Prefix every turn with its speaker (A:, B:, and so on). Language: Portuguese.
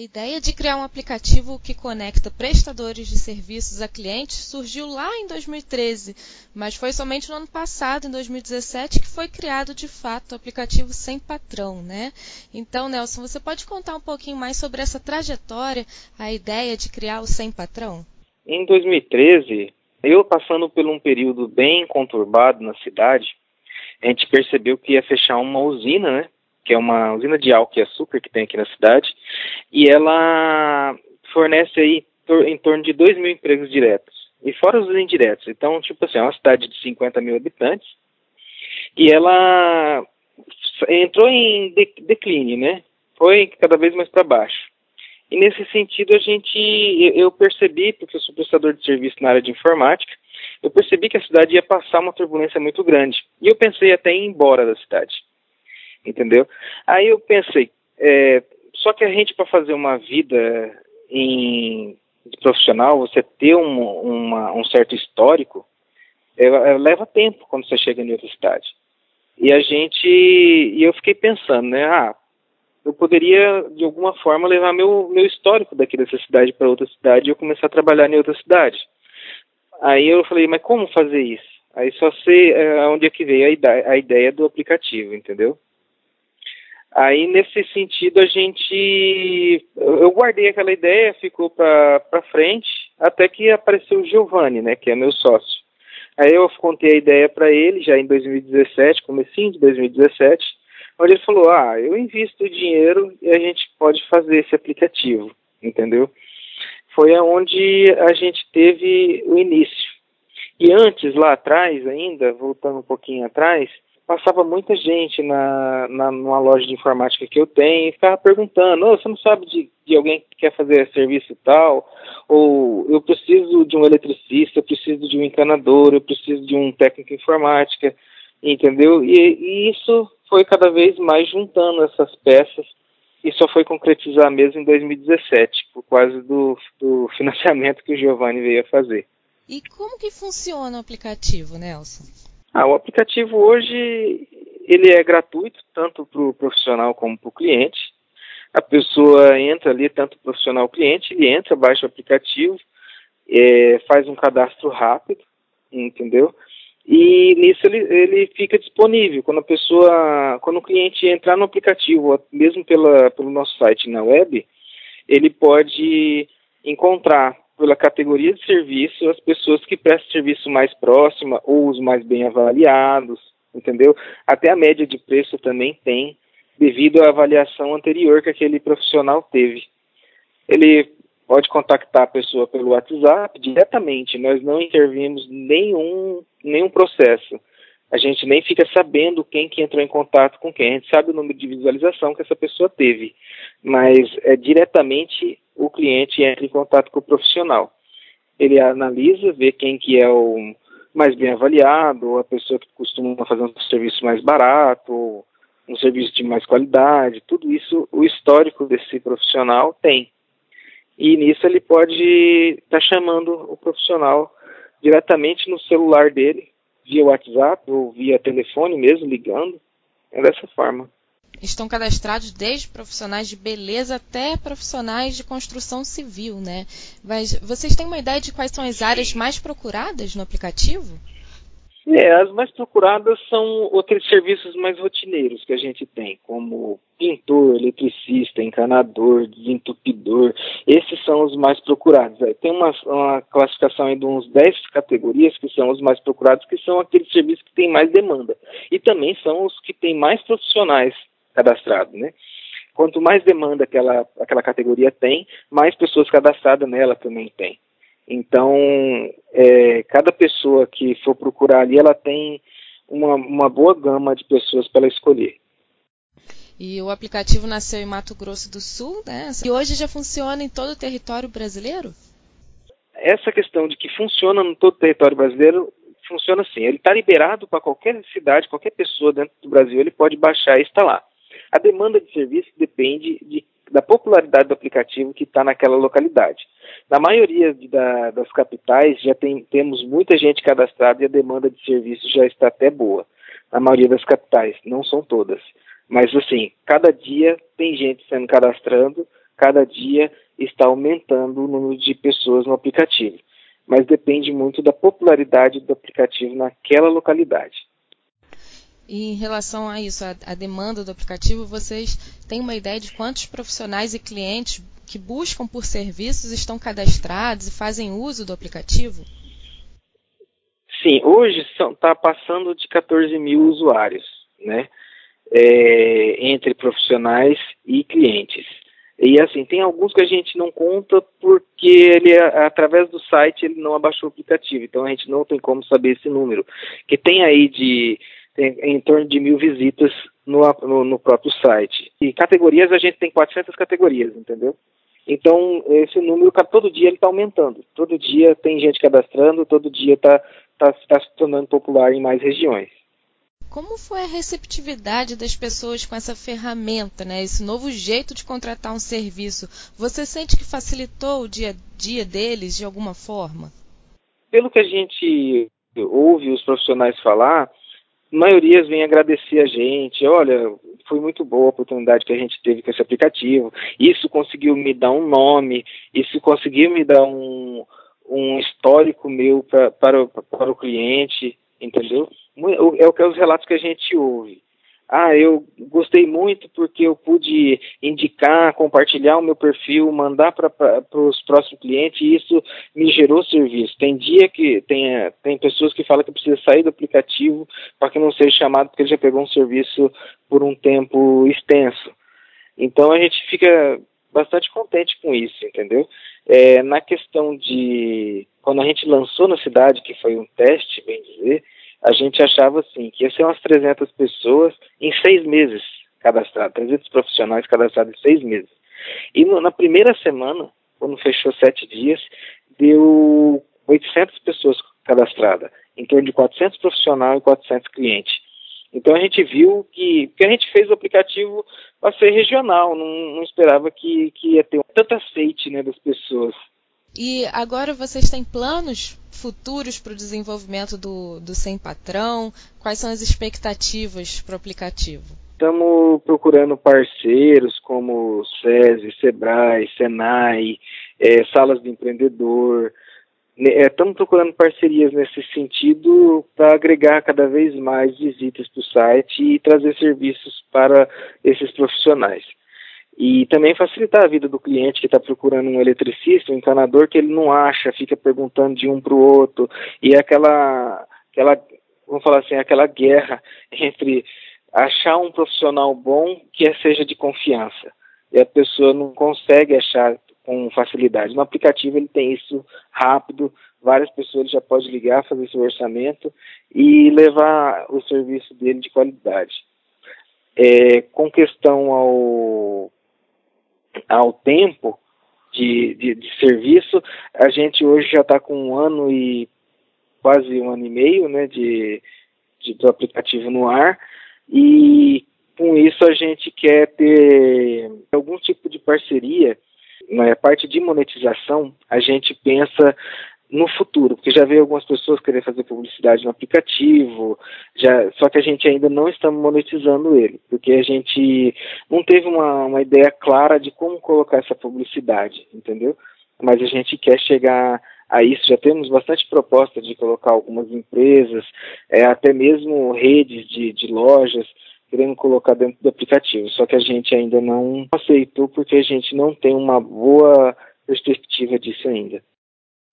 A: A ideia de criar um aplicativo que conecta prestadores de serviços a clientes surgiu lá em 2013, mas foi somente no ano passado, em 2017, que foi criado de fato o aplicativo Sem Patrão, né? Então, Nelson, você pode contar um pouquinho mais sobre essa trajetória, a ideia de criar o Sem Patrão?
B: Em 2013, eu passando por um período bem conturbado na cidade, a gente percebeu que ia fechar uma usina, né? Que é uma usina de álcool e açúcar que tem aqui na cidade, e ela fornece aí em torno de 2 mil empregos diretos, e fora os indiretos. Então, tipo assim, é uma cidade de 50 mil habitantes, e ela entrou em declínio, né? Foi cada vez mais para baixo. E nesse sentido a gente, eu percebi, porque eu sou prestador de serviço na área de informática, eu percebi que a cidade ia passar uma turbulência muito grande. E eu pensei até em ir embora da cidade entendeu? Aí eu pensei, é, só que a gente para fazer uma vida em profissional, você ter um, uma, um certo histórico, é, é, leva tempo quando você chega em cidade. E a gente, e eu fiquei pensando, né, ah, eu poderia de alguma forma levar meu meu histórico daqui dessa cidade para outra cidade e eu começar a trabalhar em outra cidade. Aí eu falei, mas como fazer isso? Aí só sei é, onde é que veio a a ideia do aplicativo, entendeu? Aí, nesse sentido, a gente. Eu guardei aquela ideia, ficou para frente, até que apareceu o Giovanni, né, que é meu sócio. Aí eu contei a ideia para ele, já em 2017, comecinho de 2017, onde ele falou: Ah, eu invisto dinheiro e a gente pode fazer esse aplicativo, entendeu? Foi aonde a gente teve o início. E antes, lá atrás, ainda, voltando um pouquinho atrás, passava muita gente na, na numa loja de informática que eu tenho e ficava perguntando, oh, você não sabe de, de alguém que quer fazer serviço tal? Ou eu preciso de um eletricista, eu preciso de um encanador, eu preciso de um técnico informática, entendeu? E, e isso foi cada vez mais juntando essas peças e só foi concretizar mesmo em 2017, por causa do, do financiamento que o Giovanni veio a fazer.
A: E como que funciona o aplicativo, Nelson?
B: Ah, o aplicativo hoje ele é gratuito tanto para o profissional como para o cliente. A pessoa entra ali, tanto o profissional cliente, ele entra, baixa o aplicativo, é, faz um cadastro rápido, entendeu? E nisso ele, ele fica disponível. Quando a pessoa, quando o cliente entrar no aplicativo, mesmo pela, pelo nosso site na web, ele pode encontrar pela categoria de serviço as pessoas que prestam serviço mais próxima ou os mais bem avaliados, entendeu? Até a média de preço também tem, devido à avaliação anterior que aquele profissional teve. Ele pode contactar a pessoa pelo WhatsApp diretamente, nós não intervimos nenhum, nenhum processo. A gente nem fica sabendo quem que entrou em contato com quem. A gente sabe o número de visualização que essa pessoa teve, mas é diretamente o cliente entra em contato com o profissional. Ele analisa, vê quem que é o mais bem avaliado, ou a pessoa que costuma fazer um serviço mais barato, um serviço de mais qualidade, tudo isso o histórico desse profissional tem. E nisso ele pode estar tá chamando o profissional diretamente no celular dele, via WhatsApp ou via telefone mesmo, ligando. É dessa forma.
A: Estão cadastrados desde profissionais de beleza até profissionais de construção civil, né? Mas vocês têm uma ideia de quais são as áreas mais procuradas no aplicativo?
B: É, as mais procuradas são aqueles serviços mais rotineiros que a gente tem, como pintor, eletricista, encanador, desentupidor. Esses são os mais procurados. Tem uma, uma classificação aí de uns 10 categorias que são os mais procurados, que são aqueles serviços que têm mais demanda. E também são os que têm mais profissionais cadastrado, né? Quanto mais demanda aquela, aquela categoria tem, mais pessoas cadastradas nela também tem. Então, é, cada pessoa que for procurar ali, ela tem uma, uma boa gama de pessoas para escolher.
A: E o aplicativo nasceu em Mato Grosso do Sul, né? E hoje já funciona em todo o território brasileiro?
B: Essa questão de que funciona em todo o território brasileiro funciona assim. Ele está liberado para qualquer cidade, qualquer pessoa dentro do Brasil, ele pode baixar e instalar. A demanda de serviço depende de, da popularidade do aplicativo que está naquela localidade. Na maioria de, da, das capitais já tem, temos muita gente cadastrada e a demanda de serviço já está até boa. Na maioria das capitais, não são todas. Mas assim, cada dia tem gente sendo cadastrando, cada dia está aumentando o número de pessoas no aplicativo. Mas depende muito da popularidade do aplicativo naquela localidade.
A: E em relação a isso, a, a, demanda do aplicativo, vocês têm uma ideia de quantos profissionais e clientes que buscam por serviços estão cadastrados e fazem uso do aplicativo?
B: Sim, hoje está passando de 14 mil usuários, né? É, entre profissionais e clientes. E assim, tem alguns que a gente não conta porque ele, através do site, ele não abaixou o aplicativo, então a gente não tem como saber esse número. Que tem aí de tem em torno de mil visitas no, no, no próprio site. E categorias, a gente tem 400 categorias, entendeu? Então, esse número, todo dia ele está aumentando. Todo dia tem gente cadastrando, todo dia está tá, tá se tornando popular em mais regiões.
A: Como foi a receptividade das pessoas com essa ferramenta, né? esse novo jeito de contratar um serviço? Você sente que facilitou o dia a dia deles de alguma forma?
B: Pelo que a gente ouve os profissionais falar, maioria vem agradecer a gente. Olha, foi muito boa a oportunidade que a gente teve com esse aplicativo. Isso conseguiu me dar um nome, isso conseguiu me dar um, um histórico meu pra, para, para o cliente, entendeu? É o que é os relatos que a gente ouve. Ah, eu gostei muito porque eu pude indicar, compartilhar o meu perfil, mandar para os próximos clientes e isso me gerou serviço. Tem dia que tem, tem pessoas que falam que precisa sair do aplicativo para que não seja chamado porque ele já pegou um serviço por um tempo extenso. Então a gente fica bastante contente com isso, entendeu? É, na questão de quando a gente lançou na cidade, que foi um teste, bem dizer, a gente achava assim que ia ser umas 300 pessoas em seis meses cadastradas, 300 profissionais cadastrados em seis meses. E no, na primeira semana, quando fechou sete dias, deu 800 pessoas cadastradas, em torno de 400 profissionais e 400 clientes. Então a gente viu que, que a gente fez o aplicativo para ser regional, não, não esperava que, que ia ter tanto aceite né, das pessoas.
A: E agora vocês têm planos futuros para o desenvolvimento do, do Sem Patrão? Quais são as expectativas para o aplicativo?
B: Estamos procurando parceiros como SESI, SEBRAE, SENAI, é, salas de empreendedor. É, estamos procurando parcerias nesse sentido para agregar cada vez mais visitas para o site e trazer serviços para esses profissionais. E também facilitar a vida do cliente que está procurando um eletricista, um encanador, que ele não acha, fica perguntando de um para o outro. E é aquela, aquela, vamos falar assim, aquela guerra entre achar um profissional bom que seja de confiança. E a pessoa não consegue achar com facilidade. No aplicativo ele tem isso rápido, várias pessoas já podem ligar, fazer seu orçamento e levar o serviço dele de qualidade. É, com questão ao ao tempo de, de, de serviço, a gente hoje já está com um ano e quase um ano e meio né, de, de, do aplicativo no ar. E com isso a gente quer ter algum tipo de parceria na né, parte de monetização, a gente pensa no futuro, porque já veio algumas pessoas querer fazer publicidade no aplicativo, já, só que a gente ainda não está monetizando ele, porque a gente não teve uma, uma ideia clara de como colocar essa publicidade, entendeu? Mas a gente quer chegar a isso, já temos bastante proposta de colocar algumas empresas, é, até mesmo redes de, de lojas, querendo colocar dentro do aplicativo, só que a gente ainda não aceitou porque a gente não tem uma boa perspectiva disso ainda.